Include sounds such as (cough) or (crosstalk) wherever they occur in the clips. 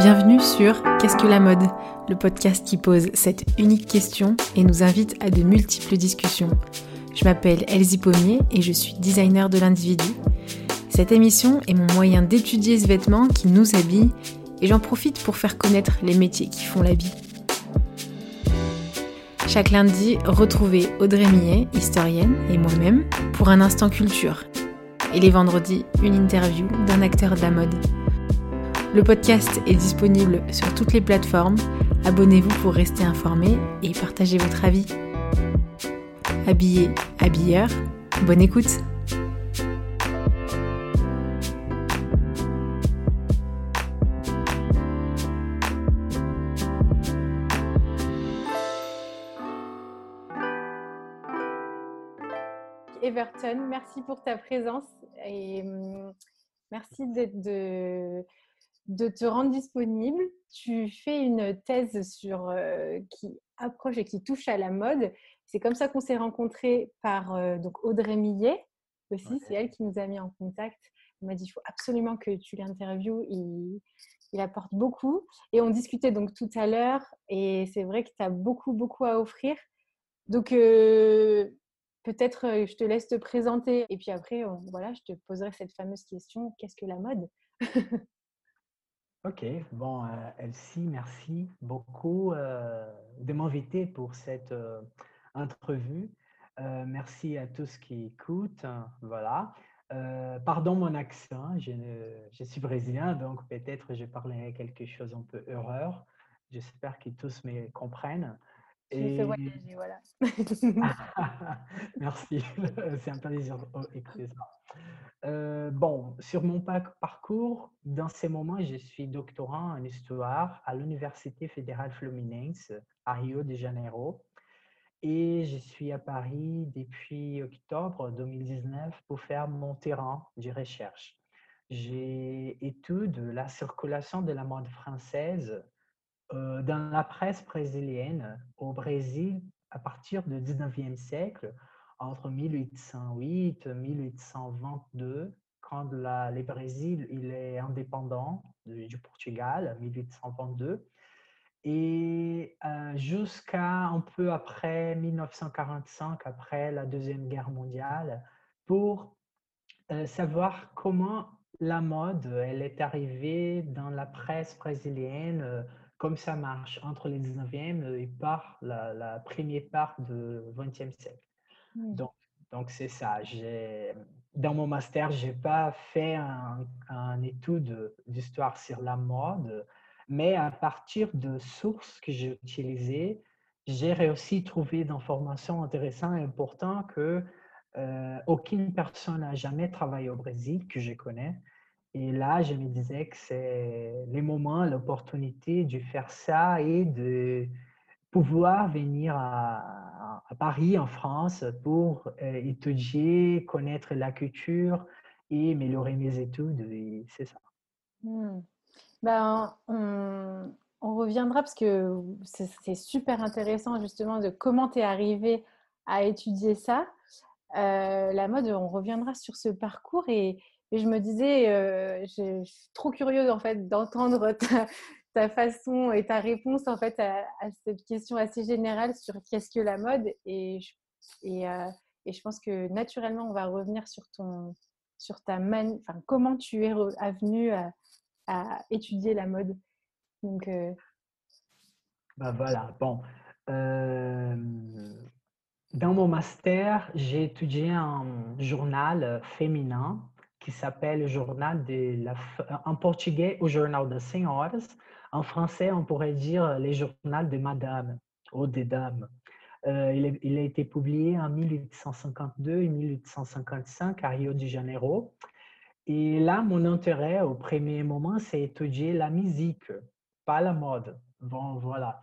Bienvenue sur Qu'est-ce que la mode? Le podcast qui pose cette unique question et nous invite à de multiples discussions. Je m'appelle Elsie Pommier et je suis designer de l'individu. Cette émission est mon moyen d'étudier ce vêtement qui nous habille et j'en profite pour faire connaître les métiers qui font la vie. Chaque lundi, retrouvez Audrey Millet, historienne, et moi-même pour un instant culture. Et les vendredis, une interview d'un acteur de la mode. Le podcast est disponible sur toutes les plateformes. Abonnez-vous pour rester informé et partager votre avis. Habillé, habilleur, bonne écoute! Everton, merci pour ta présence et hum, merci de, de, te rendre disponible. Tu fais une thèse sur, euh, qui approche et qui touche à la mode. C'est comme ça qu'on s'est rencontrés par euh, donc Audrey Millet aussi. C'est elle qui nous a mis en contact. Elle m'a dit il faut absolument que tu l'interviewes. Il, il apporte beaucoup. Et on discutait donc tout à l'heure. Et c'est vrai que tu as beaucoup, beaucoup à offrir. Donc, euh, Peut-être je te laisse te présenter et puis après, voilà, je te poserai cette fameuse question qu'est-ce que la mode? (laughs) Ok, bon, euh, Elsie, merci beaucoup euh, de m'inviter pour cette entrevue. merci à tous qui écoutent. Voilà. pardon mon accent, je, je suis brésilien, donc peut-être je parlerai quelque chose un peu horreur. J'espère que tous me comprennent. Et... voyager, voilà. (laughs) Merci, (laughs) c'est un plaisir d'écouter ça. Euh, bon, sur mon parcours, dans ces moments, je suis doctorant en histoire à l'Université fédérale Fluminense à Rio de Janeiro. Et je suis à Paris depuis octobre 2019 pour faire mon terrain de recherche. J'ai étudié la circulation de la mode française euh, dans la presse brésilienne au Brésil à partir du 19e siècle, entre 1808 et 1822, quand la, le Brésil il est indépendant du, Portugal, 1822, et euh, jusqu'à un peu après 1945, après la Deuxième Guerre mondiale, pour euh, savoir comment la mode elle est arrivée dans la presse brésilienne comme ça marche entre les 19e et par la, première part du 20e siècle. Donc, donc c'est ça. Dans mon master, je n'ai pas fait un, étude d'histoire sur la mode, mais à partir de sources que j'ai utilisées, j'ai réussi à trouver d'informations intéressantes et importantes que euh, aucune personne n'a jamais travaillé au Brésil, que je connais, et là, je me disais que c'est le moment, l'opportunité de faire ça et de pouvoir venir à, Paris, en France, pour euh, étudier, connaître la culture et améliorer mes études. C'est ça. Hmm. Ben, on, reviendra parce que c'est super intéressant justement de comment tu es arrivé à étudier ça. Euh, la mode, on reviendra sur ce parcours et, et je me disais, euh, je, suis trop curieuse en fait d'entendre (laughs) ta, façon et ta réponse en fait à, cette question assez générale sur qu'est-ce que la mode. Et je, et, euh, et je pense que naturellement, on va revenir sur ton, sur ta man, enfin, comment tu es venu à, étudier la mode. Donc, euh, bah voilà, bon. dans mon master, j'ai étudié un journal féminin qui s'appelle Journal de la... En portugais, au Journal das Senhoras. En français, on pourrait dire les journaux de Madame ou des Dames. Euh, il, a été publié en 1852 et 1855 à Rio de Janeiro. Et là, mon intérêt au premier moment, c'est étudier la musique, pas la mode. Bon, voilà.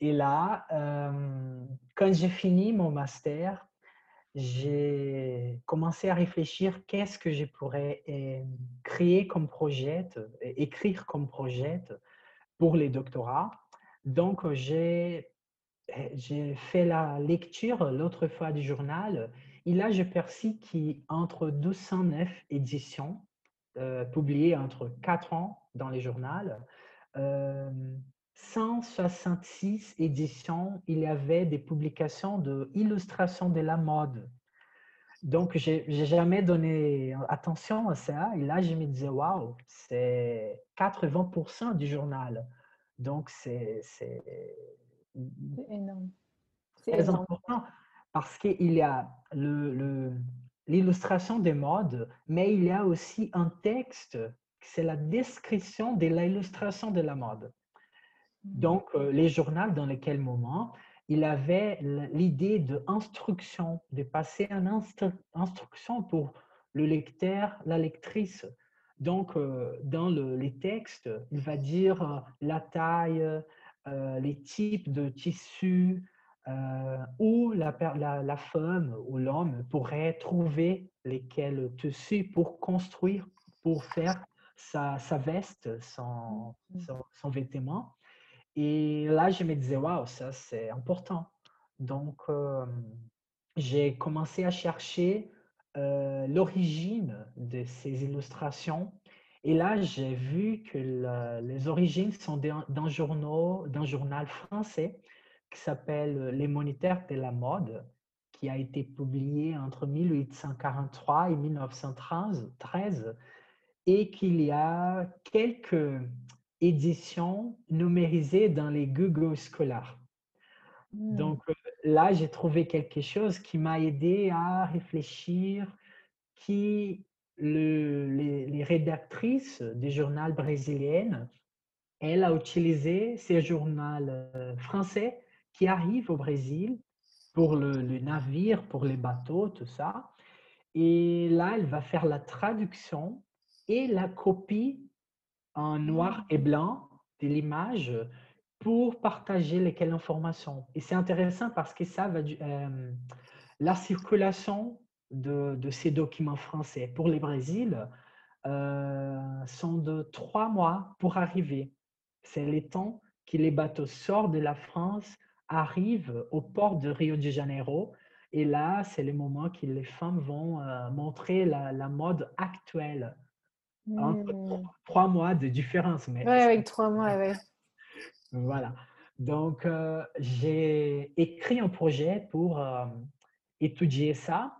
Et là, euh, quand j'ai fini mon master, j'ai commencé à réfléchir qu'est-ce que je pourrais euh, créer comme projet, écrire comme projet pour les doctorats. Donc, j'ai fait la lecture l'autre fois du journal et là, je perçus qu'entre 209 éditions euh, publiées entre 4 ans dans les journaux, 166 éditions, il y avait des publications de illustration de la mode. Donc, j'ai jamais donné attention à ça. Et là, je me disais, waouh, c'est 80% du journal. Donc, c'est énorme. C'est important parce qu'il y a l'illustration le, des modes, mais il y a aussi un texte, c'est la description de l'illustration de la mode. Mmh. Donc, euh, les journaux dans lesquels moment, il avait l'idée de instruction, de passer une instruction pour le lecteur, la lectrice. Donc, euh, dans les textes, il va dire euh, la taille, les types de tissus, où la, la, femme ou l'homme pourrait trouver lesquels tissus pour construire, pour faire sa, sa veste, son, son, son vêtement. Et là, je me disais, waouh, ça c'est important. Donc, j'ai commencé à chercher l'origine de ces illustrations. Et là, j'ai vu que les origines sont d'un journal français qui s'appelle Les Monitaires de la mode, qui a été publié entre 1843 et 1913, et qu'il y a quelques édition numérisée dans les Google scolaires. Hmm. Donc là, j'ai trouvé quelque chose qui m'a aidé à réfléchir qui les, rédactrices des journaux brésiliennes, elle a utilisé ces journaux euh, français qui arrivent au Brésil pour le, le, navire, pour les bateaux, tout ça. Et là, elle va faire la traduction et la copie en noir et blanc de l'image pour partager lesquelles informations. Et c'est intéressant parce que ça va euh, la circulation de, de, ces documents français pour les Brésil euh, sont de trois mois pour arriver. C'est le temps que les bateaux sortent de la France, arrivent au port de Rio de Janeiro. Et là, c'est le moment que les femmes vont euh, montrer la, la mode actuelle Mmh. trois mois de différence. Mais oui, avec trois mois, oui. (laughs) Voilà. Donc, euh, j'ai écrit un projet pour euh, étudier ça.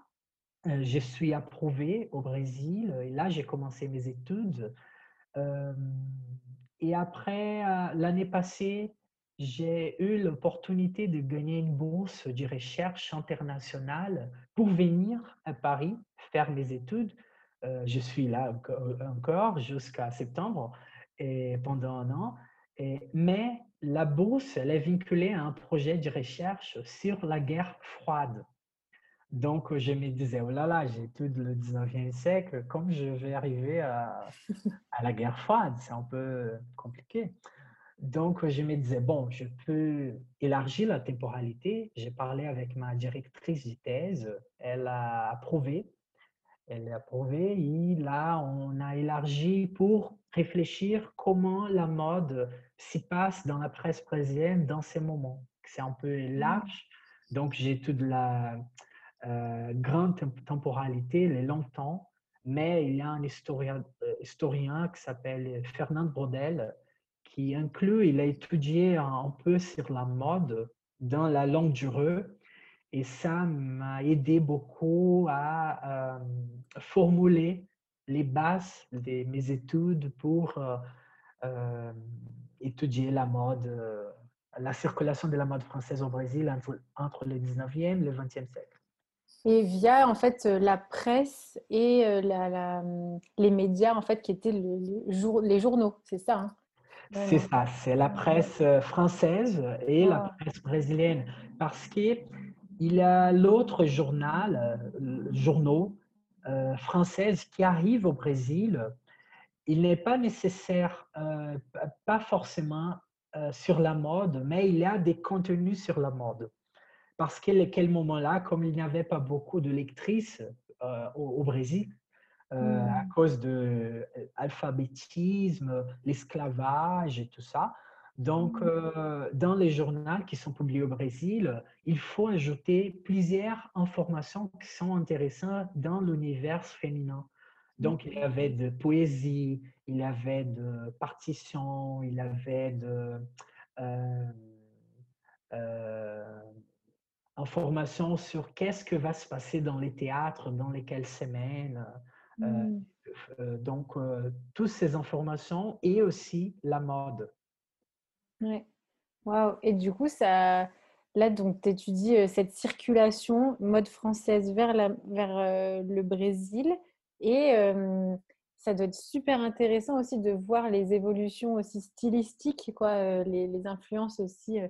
Euh, je suis approuvé au Brésil et là, j'ai commencé mes études. et après, l'année passée, j'ai eu l'opportunité de gagner une bourse de recherche internationale pour venir à Paris faire mes études euh, je suis là encore jusqu'à septembre et pendant un an. Mais la bourse, elle est vinculée à un projet de recherche sur la guerre froide. Donc, je me disais, oh là là, j'ai j'étudie le 19e siècle, comme je vais arriver à la guerre froide, c'est un peu compliqué. Donc, je me disais, bon, je peux élargir la temporalité. J'ai parlé avec ma directrice de thèse, elle a approuvé elle est approuvée. Et là, on a élargi pour réfléchir comment la mode s'y passe dans la presse brésilienne dans ces moments. C'est un peu mmh. large. Donc, j'ai toute la euh, grande temporalité, les longs temps. Mais il y a un historien, euh, historien qui s'appelle Fernand Brodel qui inclut, il a étudié un peu sur la mode dans la longue durée et ça m'a aidé beaucoup à euh, formuler les bases de mes études pour euh, euh, étudier la mode, la circulation de la mode française au Brésil entre, le 19e et le 20e siècle. Et via en fait la presse et les médias en fait qui étaient les journaux, c'est ça hein? C'est ça, c'est la presse française et la ah. presse brésilienne parce que il y a l'autre journal, euh, journaux euh, françaises qui arrivent au Brésil. Il n'est pas nécessaire, euh, pas forcément euh, sur la mode, mais il y a des contenus sur la mode. Parce qu'à quel moment-là, comme il n'y avait pas beaucoup de lectrices au, au, Brésil, à hmm. cause de l'alphabétisme, l'esclavage et tout ça, donc, mmh. euh, dans les journaux qui sont publiés au Brésil, il faut ajouter plusieurs informations qui sont intéressantes dans l'univers féminin. Donc, il y avait de poésie, il y avait de partition, il y avait de euh, euh, informations sur qu'est-ce que va se passer dans les théâtres, dans lesquelles semaines. Euh, donc, toutes ces informations et aussi la mode. Ouais. Waouh. Et du coup, ça, là, donc, tu étudies cette circulation mode française vers, la, vers euh, le Brésil. Et euh, ça doit être super intéressant aussi de voir les évolutions aussi stylistiques, quoi, euh, les, influences aussi euh,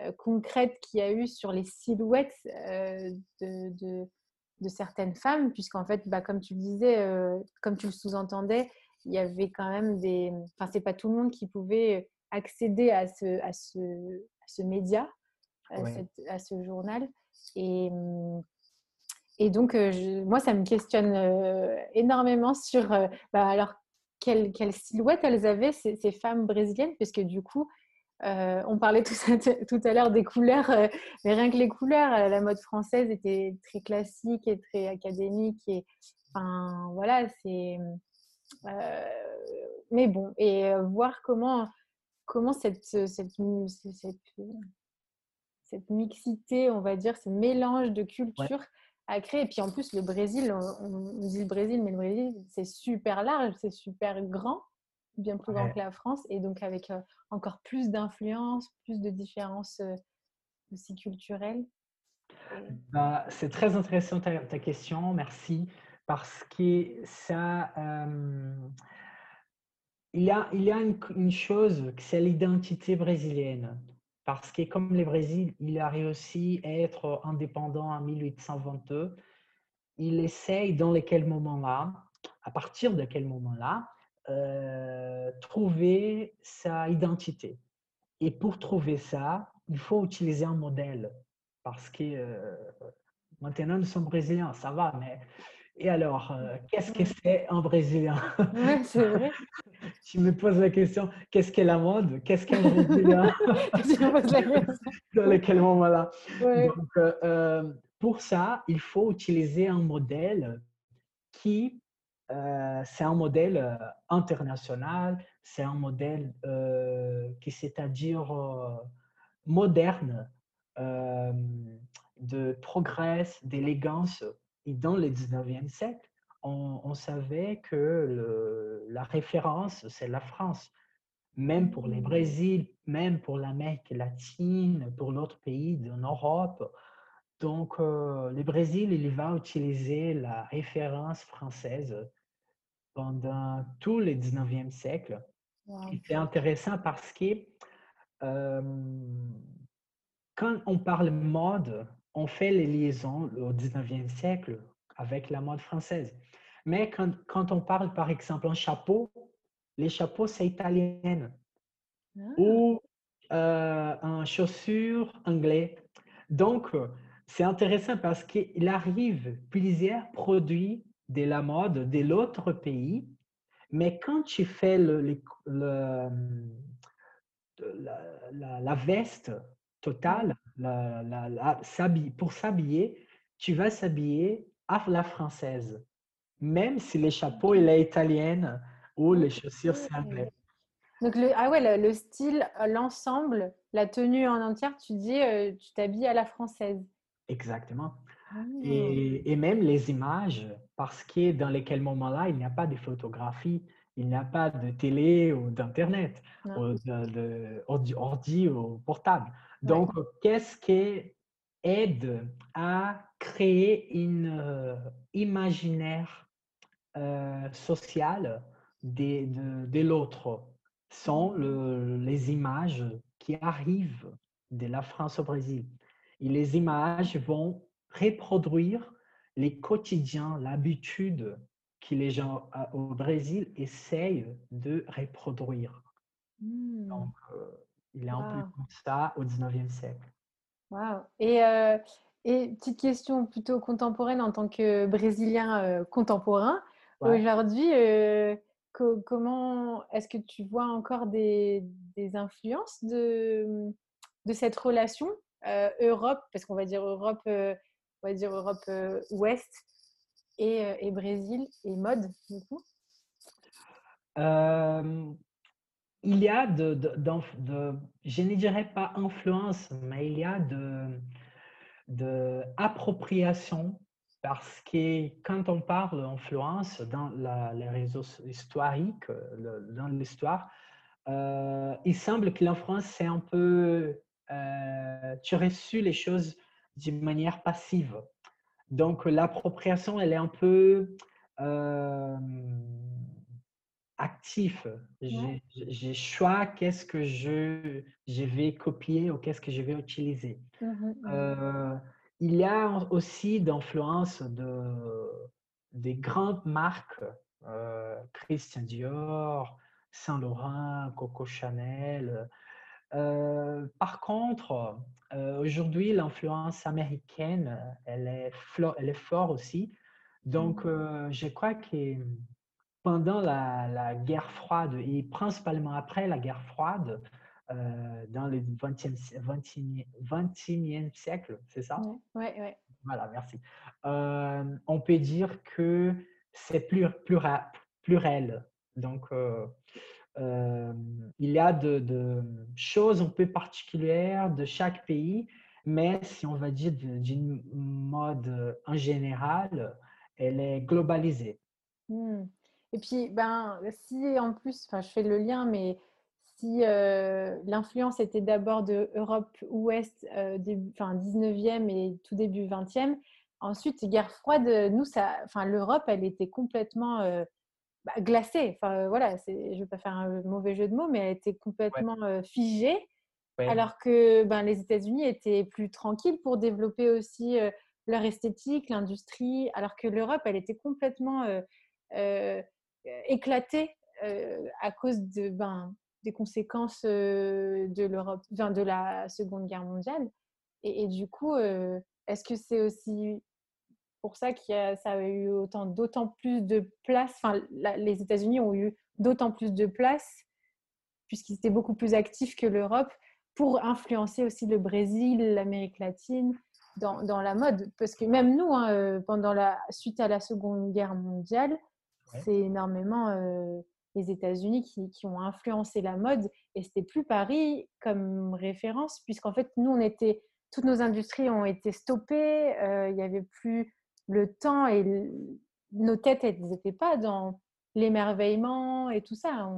euh, concrètes qu'il y a eu sur les silhouettes euh, de, de, de certaines femmes, puisqu'en fait, bah, comme tu le disais, euh, comme tu le sous-entendais, il y avait quand même des... Enfin, c'est pas tout le monde qui pouvait accéder à ce, à ce, à ce média, à, Ouais. cette- à ce journal. Et, et donc, euh, je- moi, ça me questionne euh, énormément sur, euh, bah, alors, quelle, quelle silhouette elles avaient, ces, ces femmes brésiliennes, puisque du coup, euh, on parlait (laughs) tout à, tout à l'heure des couleurs, euh, mais rien que les couleurs, euh, la mode française était très classique et très académique. Et, enfin, voilà, c'est... mais bon, et voir comment, comment cette, cette, cette, cette mixité, on va dire, ce mélange de Ouais. cultures a créé? Et puis en plus, le Brésil, on, on dit le Brésil, mais le Brésil, c'est super large, c'est super grand, bien plus grand que la France, et donc avec euh, encore plus d'influence, plus de différences euh, aussi culturelles. Bah, c'est très intéressant ta, ta question, merci, parce que ça, euh, il y a, une, chose, c'est l'identité brésilienne. Parce que comme le Brésil, il a réussi à être indépendant en 1822, il essaye dans quel moment-là, à partir de quel moment-là, euh, trouver sa identité. Et pour trouver ça, il faut utiliser un modèle. Parce que euh, maintenant, nous sommes brésiliens, ça va, mais. Et alors, euh, qu'est-ce que c'est un Brésilien? Ouais, c'est vrai. (laughs) Tu me poses la question, qu'est-ce qu'est la mode? Qu'est-ce qu'un Brésilien? (laughs) (laughs) Dans quel moment-là Ouais. Donc, euh, euh, pour ça, il faut utiliser un modèle qui, euh, c'est un modèle international, c'est un modèle qui, c'est-à-dire moderne, de progrès, d'élégance. Et dans le 19e siècle, on, on savait que le- la référence, c'est la France. Même pour les Mm. Brésil, même pour l'Amérique latine, pour l'autre pays de Europe. Donc, euh, le Brésil, il va utiliser la référence française pendant tout le 19e siècle. Wow. C'est intéressant parce que euh, quand on parle mode, on fait les liaisons au 19e siècle avec la mode française. Mais quand, quand on parle, par exemple, un chapeau, les chapeaux, c'est italien. Ah. Ou euh, un chaussure anglais. Donc, c'est intéressant parce qu'il arrive plusieurs produits de la mode de l'autre pays, mais quand tu fais le, le- le- la, la- la veste totale, la- la- la- s'habiller- pour s'habiller, tu vas s'habiller à la française, même si les chapeaux, il est italien ou les chaussures, c'est anglais. Donc, le, ah ouais, le, le style, l'ensemble, la tenue en entière, tu dis, euh, tu t'habilles à la française. Exactement. Ah. Et, et même les images, parce que dans lesquels moments-là, il n'y a pas de photographie, il n'y a pas de télé ou d'Internet, ou de, de ordi, ordi ou portable. Ouais. Donc, qu'est-ce qui aide à créer une euh, imaginaire euh, social de, de, de l'autre sont le- les images qui arrivent de la France au Brésil? Et les images vont reproduire les quotidiens, l'habitude que les gens à- au Brésil essayent de reproduire. Hmm. Donc, euh, il est un peu Wow. comme ça au 19e siècle. Et, euh, et petite question plutôt contemporaine en tant que Brésilien euh, contemporain. Ouais. Aujourd'hui, euh, co- comment est-ce que tu vois encore des, des influences de, de cette relation Europe, parce qu'on va dire Europe, on va dire Europe Ouest et, Brésil et mode, du coup? Il y a de, je ne dirais pas influence, mais il y a de, de appropriation parce que quand on parle d'influence dans les réseaux historiques, dans l'histoire, euh, il semble que l'influence, c'est un peu, euh, tu as reçu les choses d'une manière passive. Donc, l'appropriation, elle est un peu euh, active. J'ai choix qu'est-ce que je, je vais copier ou qu'est-ce que je vais utiliser. Mmh mmh euh, il y a aussi d'influence de, des grandes marques, euh, Christian Dior, Saint Laurent, Coco Chanel. Euh, par contre, euh, aujourd'hui, l'influence américaine, elle est, elle est forte aussi. Donc, mmh. je crois que pendant la, la, guerre froide et principalement après la guerre froide, euh, dans le 20e, 21e, siècle, c'est ça? Oui, oui. Voilà, merci. Euh, on peut dire que c'est plus, plus, plus réel. Donc, euh, il y a de, de, choses un peu particulières de chaque pays, mais si on va dire d'une mode en général, elle est globalisée. Mmh. Et puis, ben, si en plus, je fais le lien, mais si euh, l'influence était d'abord de Europe ouest, euh, enfin 19e et tout début 20e, ensuite, guerre froide, nous, ça, enfin, l'Europe, elle était complètement euh, bah, glacée. Enfin, voilà, je ne vais pas faire un mauvais jeu de mots, mais elle était complètement figée. Alors que ben, les États-Unis étaient plus tranquilles pour développer aussi leur esthétique, l'industrie, alors que l'Europe, elle était complètement éclatée à cause de, ben, des conséquences de l'Europe, de la Seconde Guerre mondiale. Et, du coup, est-ce que c'est aussi pour ça a, ça a eu autant, d'autant plus de place, enfin, les États-Unis ont eu d'autant plus de place, puisqu'ils étaient beaucoup plus actifs que l'Europe, pour influencer aussi le Brésil, l'Amérique latine dans, dans, la mode? Parce que même nous, hein, pendant la suite à la Seconde Guerre mondiale, c'est énormément les États-Unis qui, qui, ont influencé la mode. Et c'était plus Paris comme référence, puisqu'en fait, nous, on était, toutes nos industries ont été stoppées. Il n'y avait plus le temps et nos têtes, elles n'étaient pas dans l'émerveillement et tout ça.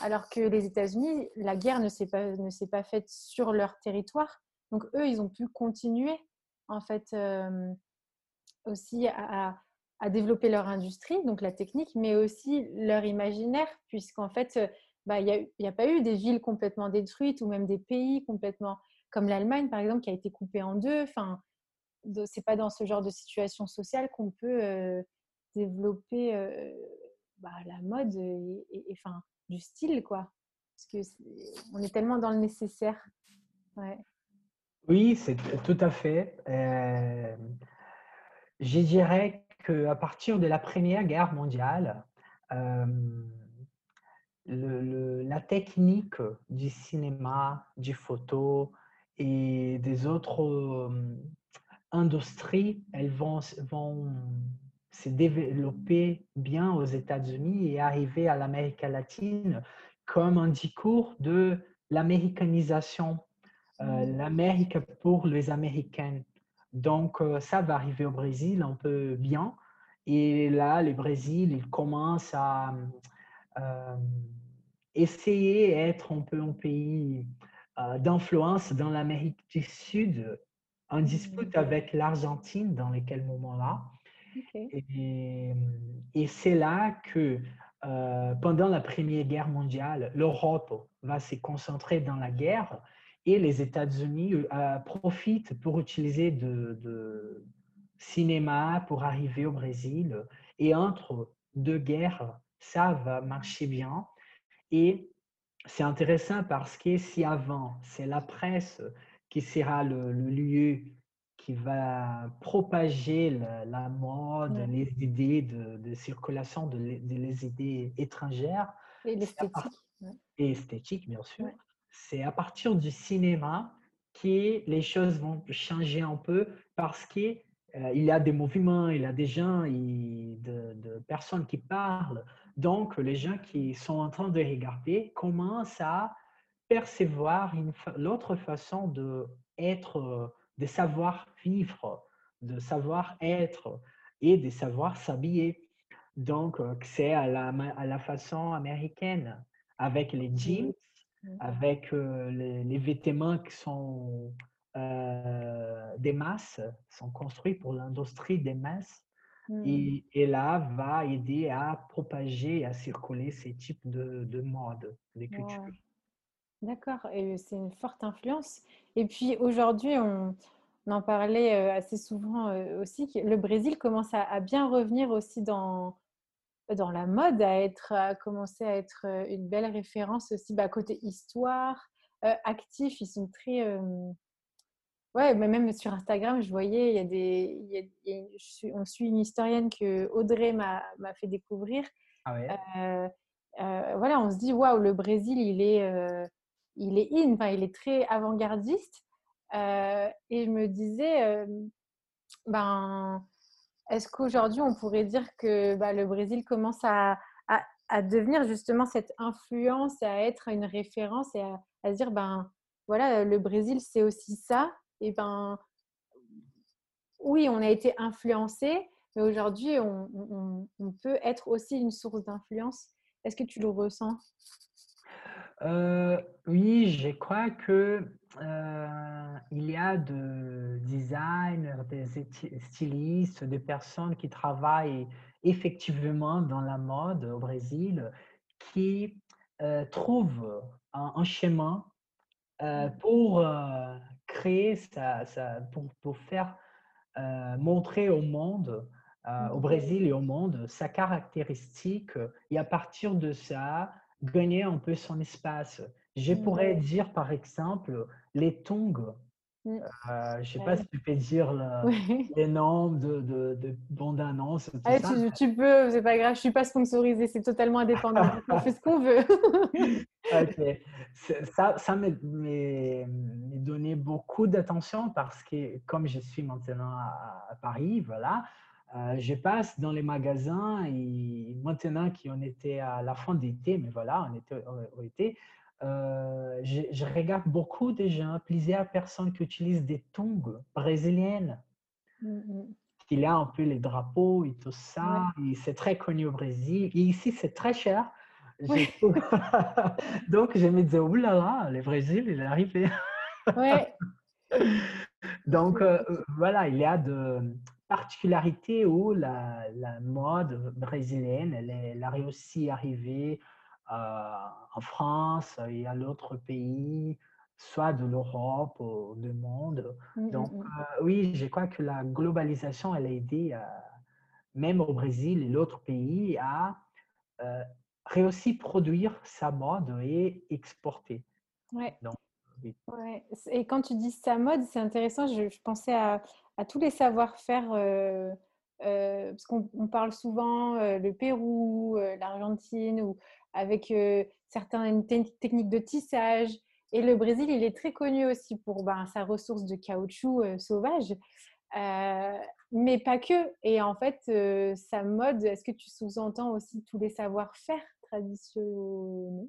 alors que les États-Unis, la guerre ne s'est pas, ne s'est pas faite sur leur territoire. Donc, eux, ils ont pu continuer, en fait, aussi à développer leur industrie, donc la technique, mais aussi leur imaginaire, puisqu'en fait, euh, bah, il n'y a, a, pas eu des villes complètement détruites ou même des pays complètement comme l'Allemagne, par exemple, qui a été coupée en deux. Enfin, c'est pas dans ce genre de situation sociale qu'on peut euh, développer euh, bah, la mode et, enfin, du style, quoi. Parce que est, est tellement dans le nécessaire. Oui, c'est tout à fait. je dirais qu'à partir de la Première Guerre mondiale, euh, la technique du cinéma, du photo et des autres euh, industries, elles vont, vont se développer bien aux États-Unis et arriver à l'Amérique latine comme un discours de l'américanisation, euh, mmh. l'Amérique pour les Américains. Donc, euh, ça va arriver au Brésil un peu bien. Et là, le Brésil, il commence à euh, essayer d'être un peu un pays euh, d'influence dans l'Amérique du Sud, en dispute mmh. avec l'Argentine dans lesquels moments-là. Et, c'est là que pendant la Première Guerre mondiale, l'Europe va se concentrer dans la guerre et les États-Unis euh, profitent pour utiliser de, cinéma pour arriver au Brésil. Et entre deux guerres, ça va marcher bien. Et c'est intéressant parce que si avant, c'est la presse qui sera le, lieu qui va propager la, mode, les idées de, circulation de, les idées étrangères. Et l'esthétique. Et esthétique, bien sûr c'est à partir du cinéma que les choses vont changer un peu parce que euh, il y a des mouvements, il y a des gens, il, de, de, personnes qui parlent. Donc, les gens qui sont en train de regarder commencent à percevoir l'autre façon de être, de savoir vivre, de savoir être et de savoir s'habiller. Donc, euh, c'est à la, à la façon américaine, avec les jeans, avec euh, les, vêtements qui sont euh, des masses, sont construits pour l'industrie des masses. Mmh. Et, et, là, va aider à propager, à circuler ces types de, de modes, de cultures. D'accord, et c'est une forte influence. Et puis aujourd'hui, on, en parlait assez souvent aussi, le Brésil commence à, bien revenir aussi dans, dans la mode, à, être, à commencer à être une belle référence aussi bah, côté histoire, actif. Ils sont très. Ouais, mais même sur Instagram, je voyais, il y a des. Il on suit une historienne que Audrey m'a fait découvrir. Ah ouais? voilà, on se dit, waouh, le Brésil, il est, il est in, enfin, il est très avant-gardiste. et je me disais, ben est-ce qu'aujourd'hui, on pourrait dire que bah, le Brésil commence à, devenir justement cette influence, à être une référence et à, se dire, ben voilà, le Brésil, c'est aussi ça. Et ben oui, on a été influencé, mais aujourd'hui, on, peut être aussi une source d'influence. Est-ce que tu le ressens? Euh, oui, je crois que euh, il y a de designers, des stylistes, des personnes qui travaillent effectivement dans la mode au Brésil, qui euh, trouvent un, chemin mmh. pour créer ça, pour, pour, faire montrer au monde, au mmh. Brésil et au monde, sa caractéristique. Et à partir de ça, gagner un peu son espace. Je mmh. pourrais dire, par exemple, les tongs. Mmh. Euh, je ne sais pas si tu peux dire (laughs) les noms de, de, de bandes annonces. Ah, tu, tu, peux, c'est pas grave, je ne suis pas sponsorisée, c'est totalement indépendant. on fait ce qu'on veut. (laughs) ok. Ça, ça m'a donné beaucoup d'attention parce que, comme je suis maintenant à Paris, voilà, euh, je passe dans les magasins et maintenant qu'on était à la fin d'été, mais voilà, on était au, été, euh, je, regarde beaucoup de gens, plusieurs personnes qui utilisent des tongs brésiliennes. Mm Il y a un peu les drapeaux et tout ça, c'est très connu au Brésil. Et ici, c'est très cher. (laughs) Donc, je me disais, oulala, là là, le Brésil, il est arrivé. Ouais. (laughs) Donc, euh, voilà, il y a de, particularité où la, la mode brésilienne, elle, elle, a réussi à arriver euh, en France et à d'autres pays, soit de l'Europe ou du monde. Mmh, mmh, Donc, mmh. Euh, oui, je crois que la globalisation, elle a aidé, euh, même au Brésil et d'autres pays, à réussir à produire sa mode et exporter. Ouais. Donc, Ouais. Et quand tu dis sa mode, c'est intéressant. Je, pensais à, à, tous les savoir-faire, euh, euh, parce qu'on parle souvent euh, le Pérou, l'Argentine, ou avec certaines techniques de tissage. Et le Brésil, il est très connu aussi pour ben, sa ressource de caoutchouc sauvage, mais pas que. Et en fait, sa mode, est-ce que tu sous-entends aussi tous les savoir-faire traditionnels?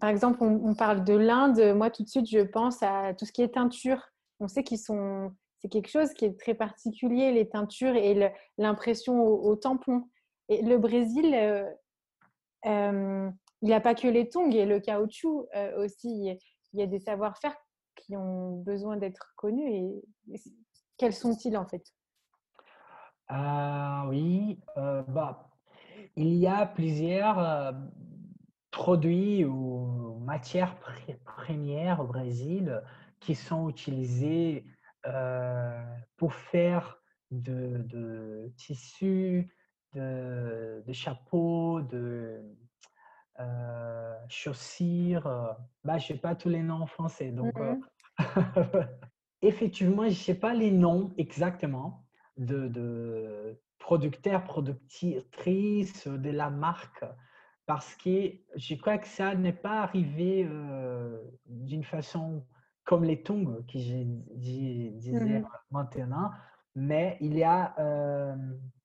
Par exemple, on, parle de l'Inde. Moi, tout de suite, je pense à tout ce qui est teinture. On sait qu'ils sont, c'est quelque chose qui est très particulier, les teintures et l'impression au, tampon. Et le Brésil, euh, euh, il n'y a pas que les tongs et le caoutchouc euh, aussi. Il y a des savoir-faire qui ont besoin d'être connus. Et, quels sont-ils en fait? Ah oui, bah, il y a plusieurs produits ou matières premières au Brésil qui sont utilisés pour faire de, tissus, de, chapeaux, de euh, chaussures. Bah, je ne sais pas tous les noms en français. Donc, euh, mmh (laughs) effectivement, je ne sais pas les noms exactement de, de producteurs, productrices de la marque parce que je crois que ça n'est pas arrivé euh, d'une façon comme les tongs que je disais maintenant. mais il y a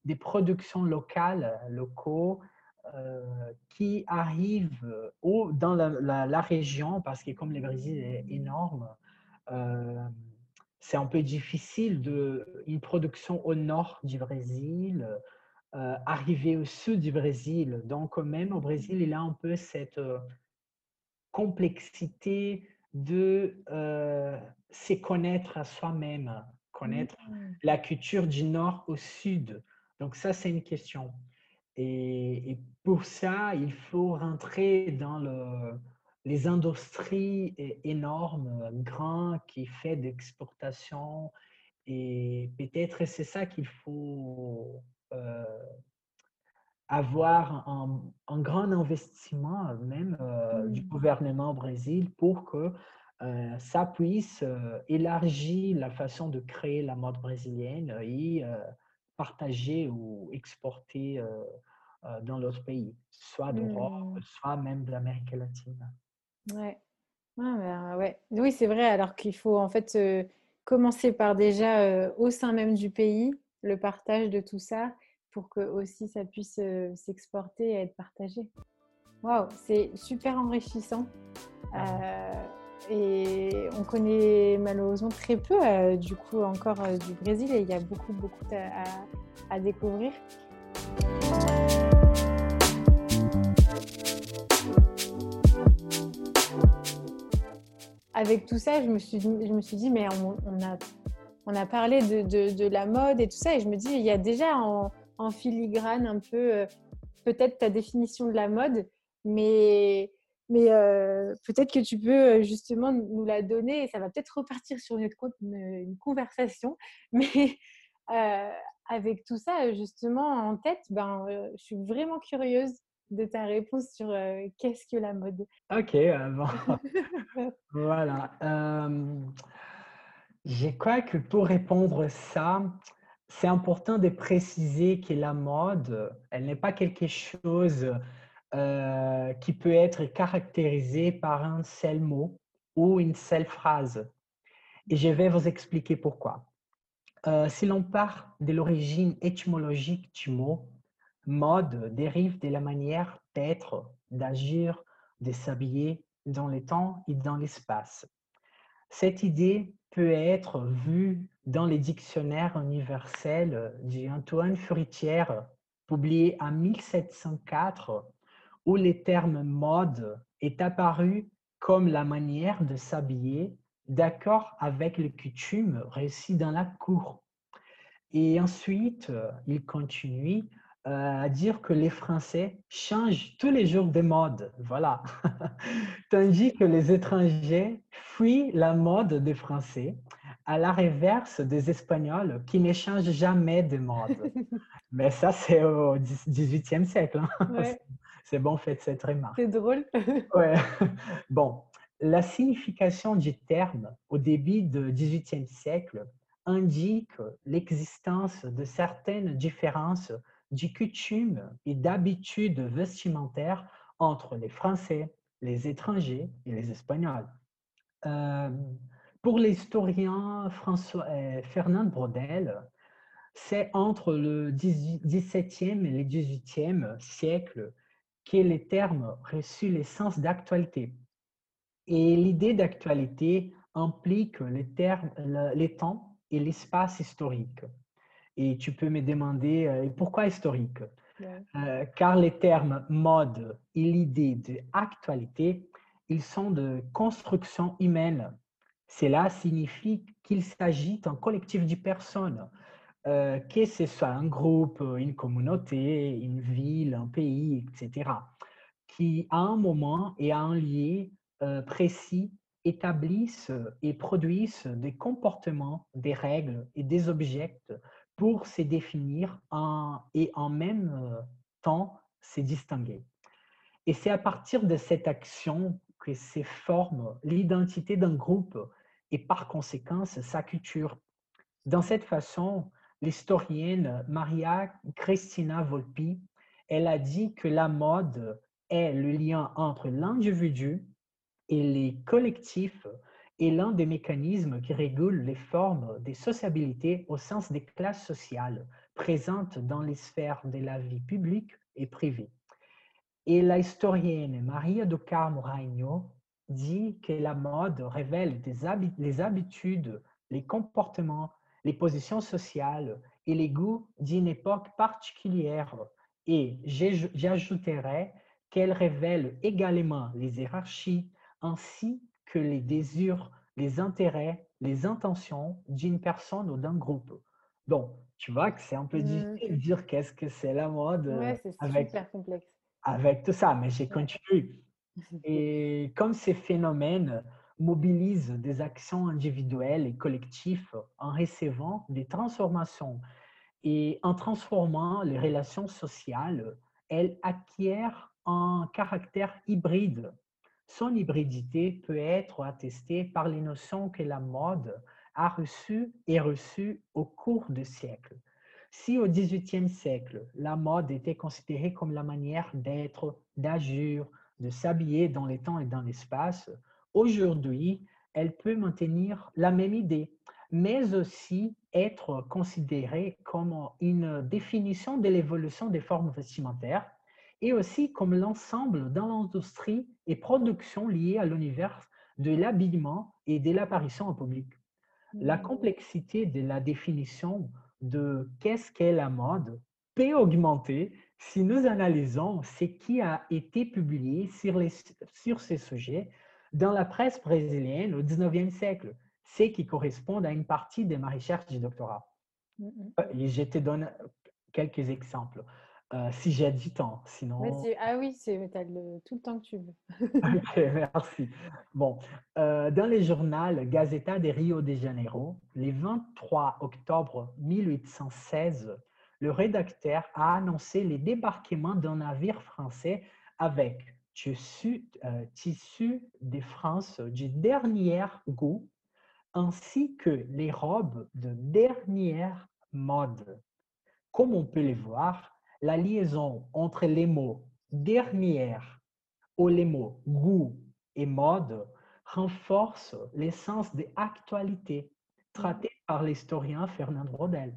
des productions locales, locaux, qui arrivent au, dans la, la, région, parce que comme le Brésil est énorme, c'est un peu difficile de une production au nord du Brésil, arriver au sud du Brésil. Donc même au Brésil, il y a un peu cette complexité de se connaître à soi-même, connaître mmh. la culture du nord au sud. Donc ça, c'est une question. Et, pour ça, il faut rentrer dans le, les industries énormes, grands, qui fait d'exportation. Et peut-être c'est ça qu'il faut euh, avoir un, un, grand investissement même euh, du gouvernement au Brésil pour que euh, ça puisse élargir la façon de créer la mode brésilienne et partager ou exporter dans l'autre pays, soit d'Europe, mmh. soit même de l'Amérique latine. Ouais. Ben, ouais. Oui, c'est vrai, alors qu'il faut en fait commencer par déjà au sein même du pays, le partage de tout ça, pour que aussi ça puisse s'exporter et être partagé. Waouh, c'est super enrichissant. Euh, et on connaît malheureusement très peu, du coup, encore du Brésil et il y a beaucoup, beaucoup à, à découvrir. avec tout ça, je me suis, je me suis dit, mais on, a, on a parlé de, de, la mode et tout ça, et je me dis, il y a déjà en, en filigrane un peu, euh, peut-être ta définition de la mode, mais, mais euh, peut-être que tu peux euh, justement nous la donner, et ça va peut-être repartir sur une, une, conversation, (laughs) mais avec tout ça justement en tête, ben, je suis vraiment curieuse de ta réponse sur qu'est-ce que la mode. Ok, bon. (laughs) voilà. je crois que pour répondre ça, c'est important de préciser que la mode, elle n'est pas quelque chose qui peut être caractérisé par un seul mot ou une seule phrase. Et je vais vous expliquer pourquoi. si l'on part de l'origine étymologique du mot, mode dérive de la manière d'être, d'agir, de s'habiller dans le temps et dans l'espace. Cette idée peut être vue dans les dictionnaires universels d'Antoine Furitière, publié en 1704, où le terme mode est apparu comme la manière de s'habiller d'accord avec les coutumes réussies dans la cour. Et ensuite, il continue euh, à dire que les Français changent tous les jours de mode. Voilà. (laughs) Tandis que les étrangers fuient la mode des Français, à la reverse des Espagnols qui ne changent jamais de mode. (laughs) Mais ça, c'est au 18e siècle. Hein. C'est bon, faites cette remarque. C'est drôle. (laughs) ouais. (laughs) Bon, la signification du terme au début du 18e siècle indique l'existence de certaines différences du coutume et d'habitudes vestimentaires entre les Français, les étrangers et les Espagnols. Euh, pour l'historien François, euh, Fernand Brodel, c'est entre le XVIIe et le XVIIIe siècle que les termes reçu l'essence d'actualité. Et l'idée d'actualité implique les, termes, les temps et l'espace historique. Et tu peux me demander euh, pourquoi historique? Euh, Car les termes mode et l'idée d'actualité, ils sont de construction humaine. Cela signifie qu'il s'agit d'un collectif de personnes, euh, que ce soit un groupe, une communauté, une ville, un pays, etc., qui à un moment et à un lieu précis établissent et produisent des comportements, des règles et des objets pour se définir et en même euh, temps se distinguer. Et c'est à partir de cette action que se forme l'identité d'un groupe et par conséquent sa culture. Dans cette façon, l'historienne Maria Cristina Volpi, elle a dit que la mode est le lien entre l'individu et les collectifs est l'un des mécanismes qui régulent les formes des sociabilités au sens des classes sociales présentes dans les sphères de la vie publique et privée. Et la historienne Maria do Carmo Rainho dit que la mode révèle des les habitudes, les comportements, les positions sociales et les goûts d'une époque particulière. Et j'ajouterais qu'elle révèle également les hiérarchies ainsi que les désirs, les intérêts, les intentions d'une personne ou d'un groupe. Donc, tu vois que c'est un peu mmh. difficile de dire qu'est-ce que c'est la mode ouais, c'est avec, super complexe. avec tout ça, mais j'ai continué. Et comme ces phénomènes mobilisent des actions individuelles et collectives en recevant des transformations et en transformant les relations sociales, elles acquièrent un caractère hybride son hybridité peut être attestée par les notions que la mode a reçues et reçues au cours des siècles. Si au XVIIIe siècle, la mode était considérée comme la manière d'être, d'agir, de s'habiller dans les temps et dans l'espace, aujourd'hui, elle peut maintenir la même idée, mais aussi être considérée comme une définition de l'évolution des formes vestimentaires et aussi comme l'ensemble dans l'industrie et production liées à l'univers de l'habillement et de l'apparition en public. La mmh. complexité de la définition de qu'est-ce qu'est la mode peut augmenter si nous analysons ce qui a été publié sur, les, sur ces sujets dans la presse brésilienne au 19e siècle, ce qui correspond à une partie de ma recherche du doctorat. Mmh. Et je te donne quelques exemples. Euh, si j'ai du temps, sinon. ah oui, as tout le temps que tu veux. (laughs) ok, merci. Bon, euh, dans le journal Gazeta de Rio de Janeiro, le 23 octobre 1816, le rédacteur a annoncé le débarquement d'un navire français avec tissu, euh, tissu de France du dernier goût, ainsi que les robes de dernière mode. Comme on peut le voir, la liaison entre les mots dernière ou les mots goût et mode renforce l'essence de actualité traitée par l'historien Fernand Rodel.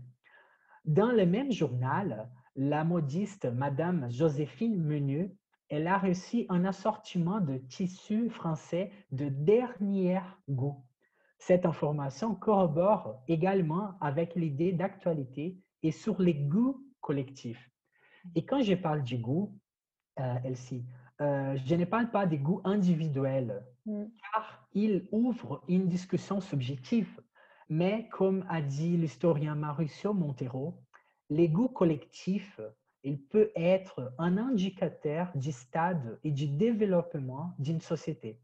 Dans le même journal, la modiste Madame Joséphine Menu, elle a reçu un assortiment de tissus français de dernier goût. Cette information corrobore également avec l'idée d'actualité et sur les goûts collectifs. Et quand je parle du goût, euh, Elsie, euh, je ne parle pas des goûts individuels, mm. car il ouvre une discussion subjective. Mais comme a dit l'historien Mauricio Montero, les goûts collectifs, il peut être un indicateur du stade et du développement d'une société.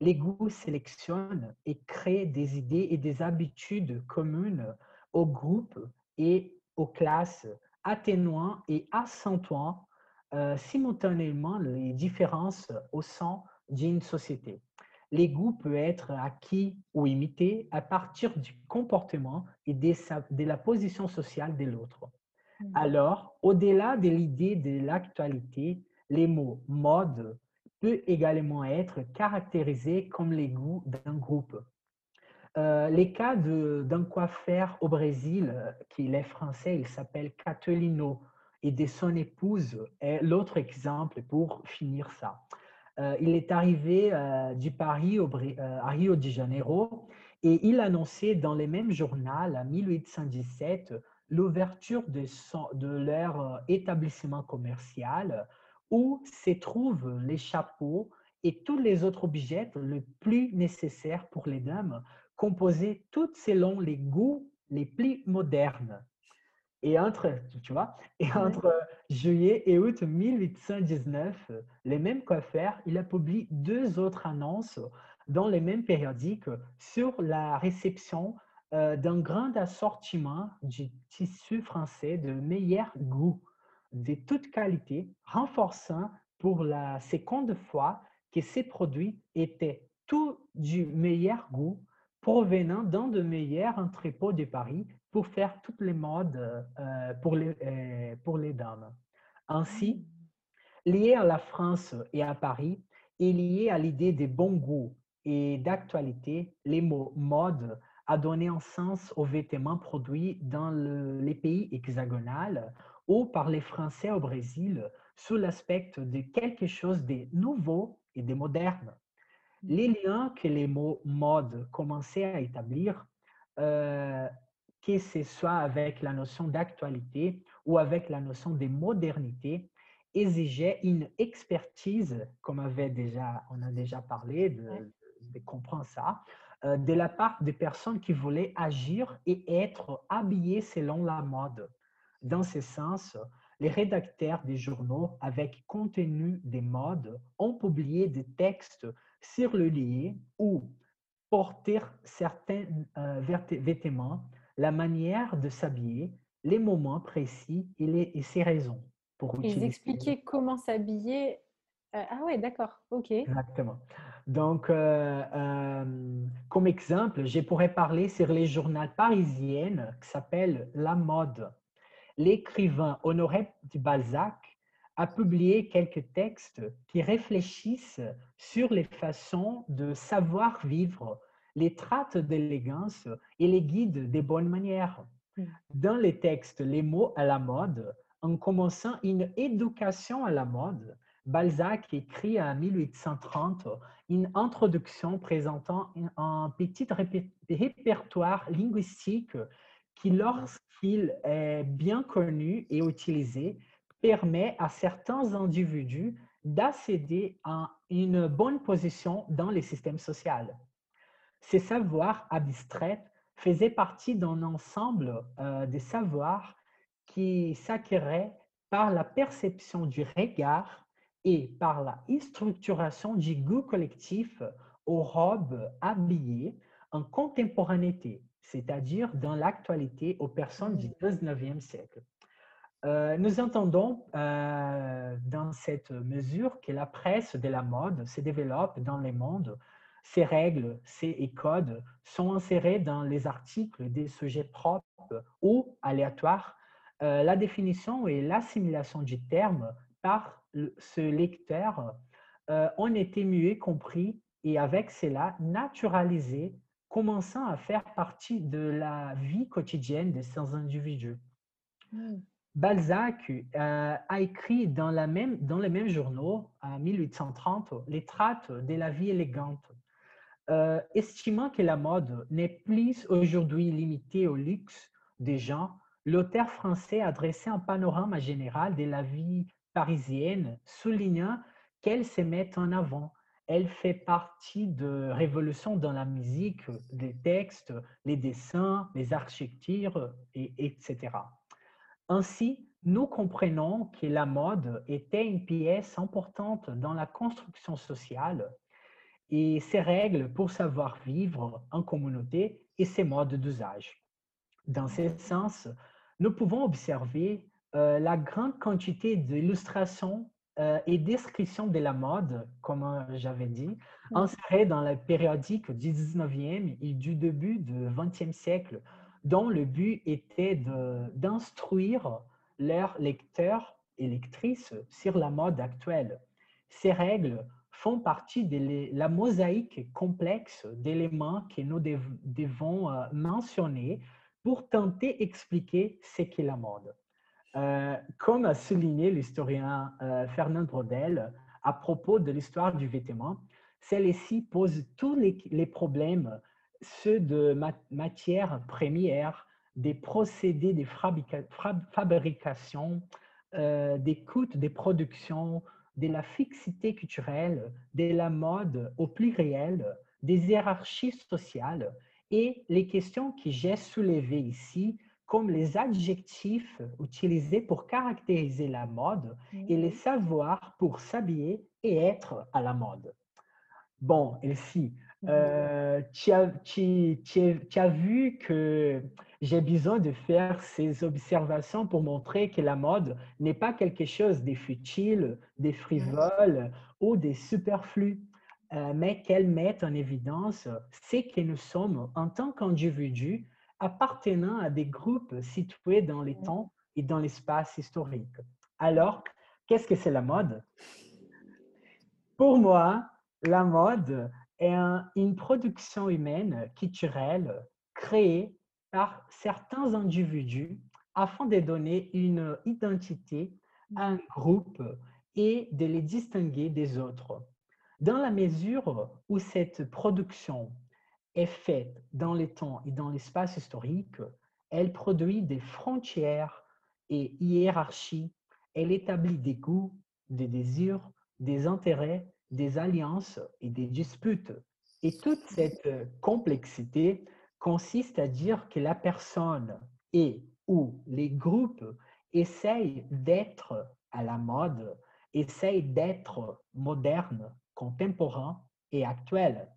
Les goûts sélectionnent et créent des idées et des habitudes communes aux groupes et aux classes atténuant et accentuant euh, simultanément les différences au sein d'une société. Les goûts peuvent être acquis ou imités à partir du comportement et de, de la position sociale de l'autre. Mmh. Alors, au-delà de l'idée de l'actualité, les mots mode peut également être caractérisés comme les goûts d'un groupe. Euh, les cas d'un coiffeur au Brésil, qui est français, il s'appelle Catalino, et de son épouse est l'autre exemple pour finir ça. Euh, il est arrivé du Paris au, à Rio de Janeiro et il annonçait dans le même journal, en 1817, l'ouverture de, leur établissement commercial où se trouvent les chapeaux et tous les autres objets les plus nécessaires pour les dames composées toutes selon les goûts les plus modernes. Et entre, tu vois, et entre juillet et août 1819, les mêmes coiffeurs, il a publié deux autres annonces dans les mêmes périodiques sur la réception euh, d'un grand assortiment du tissu français de meilleur goût, de toute qualité, renforçant pour la seconde fois que ces produits étaient tout du meilleur goût provenant d'un de meilleurs entrepôts de Paris pour faire toutes les modes euh, pour, les, euh, pour les dames. Ainsi, lié à la France et à Paris, et lié à l'idée des bons goûts et d'actualité, les mots mode a donné un sens aux vêtements produits dans les pays hexagonaux ou par les Français au Brésil sous l'aspect de quelque chose de nouveau et de moderne. Les liens que les mots mode commençaient à établir, euh, que ce soit avec la notion d'actualité ou avec la notion de modernité, exigeaient une expertise, comme avait déjà, on a déjà parlé de, de comprendre ça, euh, de la part des personnes qui voulaient agir et être habillées selon la mode. Dans ce sens, les rédacteurs des journaux avec contenu des modes ont publié des textes sur le lié ou porter certains euh, vêtements, la manière de s'habiller, les moments précis et, les, et ses raisons. Pour Ils expliquaient comment s'habiller euh, ah ouais, d'accord, ok. Exactement. Donc, euh, comme exemple, je pourrais parler sur les journaux parisiennes qui s'appelle La Mode. L'écrivain Honoré de Balzac a publié quelques textes qui réfléchissent sur les façons de savoir vivre, les trates d'élégance et les guides des bonnes manières. Hmm. Dans les textes Les mots à la mode, en commençant une éducation à la mode, Balzac écrit en 1830 une introduction présentant un petit répertoire linguistique qui, lorsqu'il est bien connu et utilisé, permet à certains individus d'accéder à une bonne position dans les systèmes sociaux. Ces savoirs abstraits faisaient partie d'un ensemble euh, de savoirs qui s'acquéraient par la perception du regard et par la structuration du goût collectif aux robes habillées en contemporanéité, c'est-à-dire dans l'actualité aux personnes du 19e mmh. siècle. Euh, nous entendons euh, dans cette mesure que la presse de la mode se développe dans le monde. Ces règles, ces codes sont insérés dans les articles des sujets propres ou aléatoires. Euh, la définition et l'assimilation du terme par ce lecteur ont été mieux compris et avec cela naturalisés, commençant à faire partie de la vie quotidienne de ces individus. Hmm. Balzac euh, a écrit dans, la même, dans les mêmes journaux, en 1830, les traites de la vie élégante. Euh, estimant que la mode n'est plus aujourd'hui limitée au luxe des gens, l'auteur français a dressé un panorama général de la vie parisienne, soulignant qu'elle se met en avant. Elle fait partie de révolutions dans la musique, les textes, les dessins, les architectures, et, etc. Ainsi, nous comprenons que la mode était une pièce importante dans la construction sociale et ses règles pour savoir vivre en communauté et ses modes d'usage. Dans ce sens, nous pouvons observer euh, la grande quantité d'illustrations euh, et descriptions de la mode, comme euh, j'avais dit, insérées dans la périodique du 19e et du début du 20e siècle, dont le but était d'instruire leurs lecteurs et lectrices sur la mode actuelle. Ces règles font partie de la mosaïque complexe d'éléments que nous devons mentionner pour tenter d'expliquer ce qu'est la mode. Euh, comme a souligné l'historien euh, Fernand Brodel à propos de l'histoire du vêtement, celle-ci pose tous les, problèmes, ceux de matières premières, des procédés de fabrication, euh, des coûts de production, de la fixité culturelle, de la mode au pluriel, des hiérarchies sociales et les questions que j'ai soulevées ici comme les adjectifs utilisés pour caractériser la mode et les savoirs pour s'habiller et être à la mode. Bon, Elsie, euh, tu, as, tu, as, vu que j'ai besoin de faire ces observations pour montrer que la mode n'est pas quelque chose de futile, de frivole ou de superflu, euh, mais qu'elle met en évidence ce que nous sommes en tant qu'individus appartenant à des groupes situés dans les temps et dans l'espace historique. Alors, qu'est-ce que c'est la mode? Pour moi, la mode est une production humaine culturelle créée par certains individus afin de donner une identité à un groupe et de les distinguer des autres. Dans la mesure où cette production est faite dans les temps et dans l'espace historique, elle produit des frontières et hiérarchies, elle établit des goûts, des désirs, des intérêts, des alliances et des disputes. Et toute cette complexité consiste à dire que la personne et ou les groupes essayent d'être à la mode, essayent d'être modernes, contemporains et actuels.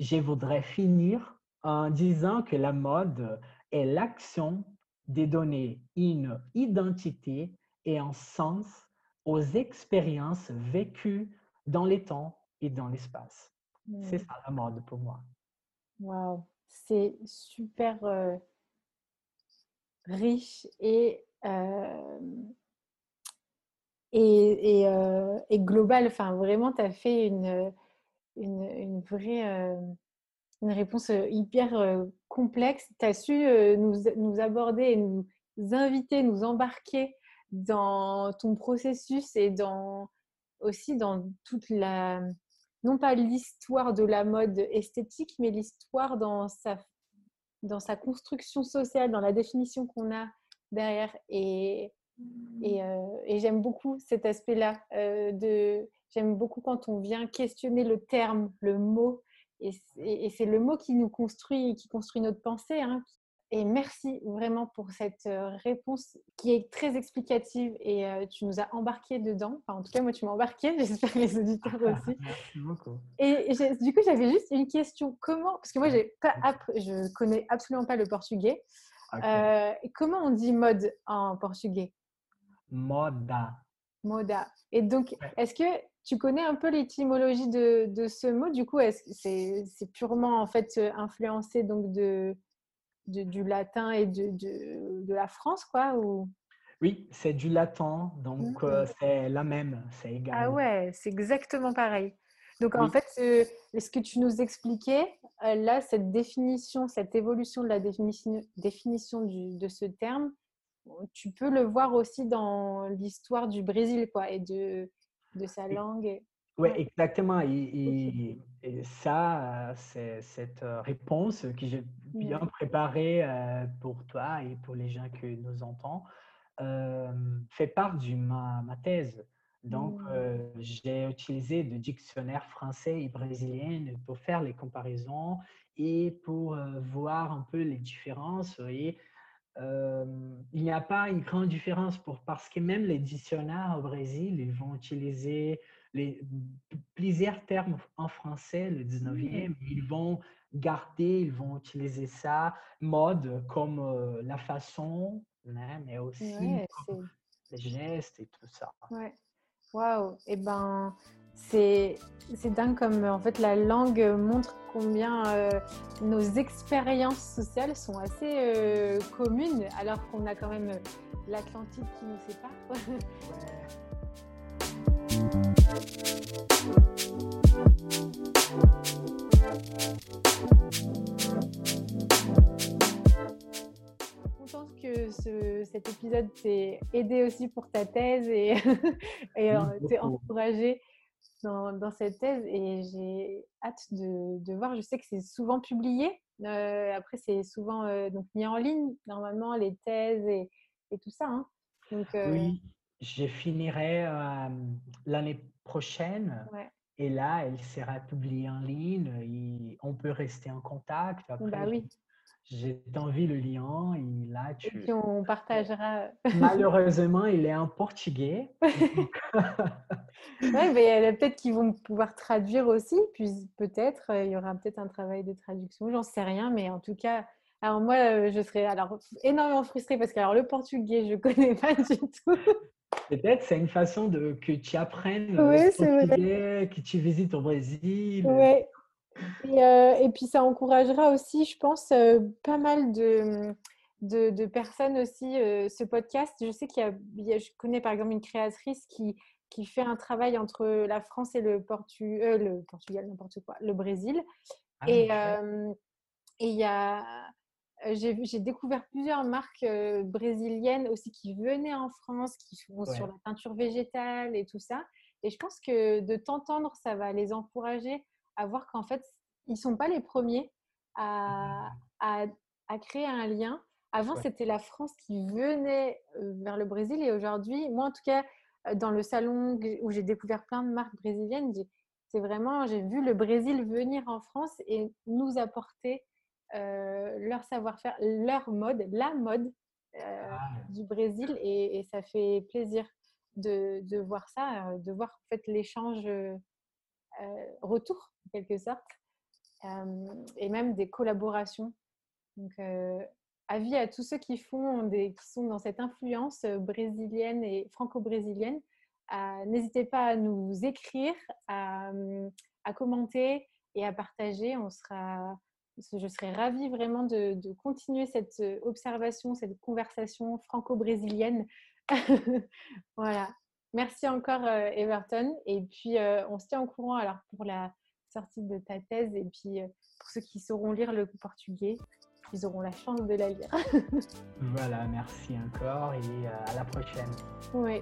Je voudrais finir en disant que la mode est l'action de donner une identité et un sens aux expériences vécues dans les temps et dans l'espace. C'est mmh. ça la mode pour moi. Waouh, c'est super euh, riche et, euh, et, euh, et, global. Enfin, vraiment, tu as fait une, une, une vraie une réponse hyper complexe. Tu as su nous, nous, aborder et nous inviter, nous embarquer dans ton processus et dans aussi dans toute la, non pas l'histoire de la mode esthétique, mais l'histoire dans sa, dans sa construction sociale, dans la définition qu'on a derrière. Et, et, et j'aime beaucoup cet aspect-là. de j'aime beaucoup quand on vient questionner le terme, le mot, et, c'est le mot qui nous construit, qui construit notre pensée. Hein. Et merci vraiment pour cette euh, réponse qui est très explicative et euh, tu nous as embarqué dedans. Enfin, en tout cas, moi, tu m'as embarqué. (laughs) J'espère que les auditeurs aussi. (laughs) merci beaucoup. Et du coup, j'avais juste une question. Comment, parce que moi, pas, je connais absolument pas le portugais. Euh, comment on dit mode en portugais? Moda. Moda. Et donc, est-ce que tu connais un peu l'étymologie de, de, ce mot? Du coup, est-ce que c'est purement en fait euh, influencé donc de, du latin et de, de, la France, quoi ou... Oui, c'est du latin, donc euh, c'est la même, c'est égal. Ah ouais, c'est exactement pareil. Donc en fait, euh, ce que tu nous expliquais, là, cette définition, cette évolution de la définition, définition du, de ce terme, tu peux le voir aussi dans l'histoire du Brésil, quoi, et de, de sa langue. Oui, exactement. Et, ça, c'est cette euh, réponse que j'ai bien préparée euh, pour toi et pour les gens que nous entendons euh, fait part de ma, ma thèse. Donc, mmh. j'ai utilisé le dictionnaire français et brésilien pour faire les comparaisons et pour voir un peu les différences. Et il n'y a pas une grande différence pour, parce que même les dictionnaires au Brésil, ils vont utiliser les, plusieurs termes en français, le 19e, mmh. ils vont garder, ils vont utiliser ça, mode comme la façon, hein, mais aussi les gestes et tout ça. Ouais. Waouh! Et eh ben, c'est dingue comme en fait la langue montre combien euh, nos expériences sociales sont assez euh, communes alors qu'on a quand même l'Atlantique qui nous sépare. (laughs) contente que cet épisode t'ait aidé aussi pour ta thèse et, (laughs) et euh, t'ait encouragé dans, cette thèse et j'ai hâte de, voir. Je sais que c'est souvent publié. Euh, après, c'est souvent euh, donc mis en ligne, normalement, les thèses et, et tout ça. Hein. Donc, euh, Oui, je finirai l'année prochaine. Et là, elle sera publiée en ligne. Et on peut rester en contact. Après, bah oui. J'ai envie le lien et là tu. Et puis on (laughs) partagera. Malheureusement, il est en portugais. (laughs) oui, mais peut-être qu'ils vont pouvoir traduire aussi. Puis peut-être il y aura peut-être un travail de traduction. J'en sais rien, mais en tout cas, alors moi euh, je serais alors énormément frustrée parce que alors le portugais je (laughs) connais pas du tout. Peut-être c'est une façon de que tu apprennes le portugais, que tu visites au Brésil. Oui, euh, et, puis ça encouragera aussi, je pense, euh, pas mal de, de, personnes aussi, euh, ce podcast. Je sais qu'il y, a, je connais par exemple une créatrice qui qui fait un travail entre la France et le, Portu le Portugal, n'importe quoi, le Brésil. Ah, et il y a j'ai découvert plusieurs marques brésiliennes aussi qui venaient en France, qui sont sur la peinture végétale et tout ça. Et je pense que de t'entendre, ça va les encourager à voir qu'en fait, ils ne sont pas les premiers à, à, à créer un lien. Avant, c'était la France qui venait vers le Brésil et aujourd'hui, moi en tout cas, dans le salon où j'ai découvert plein de marques brésiliennes, c'est vraiment, j'ai vu le Brésil venir en France et nous apporter euh, leur savoir-faire, leur mode, la mode euh, ah. du Brésil. Et, ça fait plaisir de, de, voir ça, de voir en fait l'échange retour, en quelque sorte, et même des collaborations. Donc, avis à tous ceux qui, font des, qui sont dans cette influence brésilienne et franco-brésilienne. N'hésitez pas à nous écrire, à, commenter et à partager. On sera, je serais ravie vraiment de, continuer cette euh, observation, cette conversation franco-brésilienne. (laughs) voilà. Merci encore, euh, Everton. Et puis, euh, on se tient au courant alors pour la sortie de ta thèse et puis pour ceux qui sauront lire le portugais, ils auront la chance de la lire. (laughs) voilà, merci encore et à la prochaine. Oui.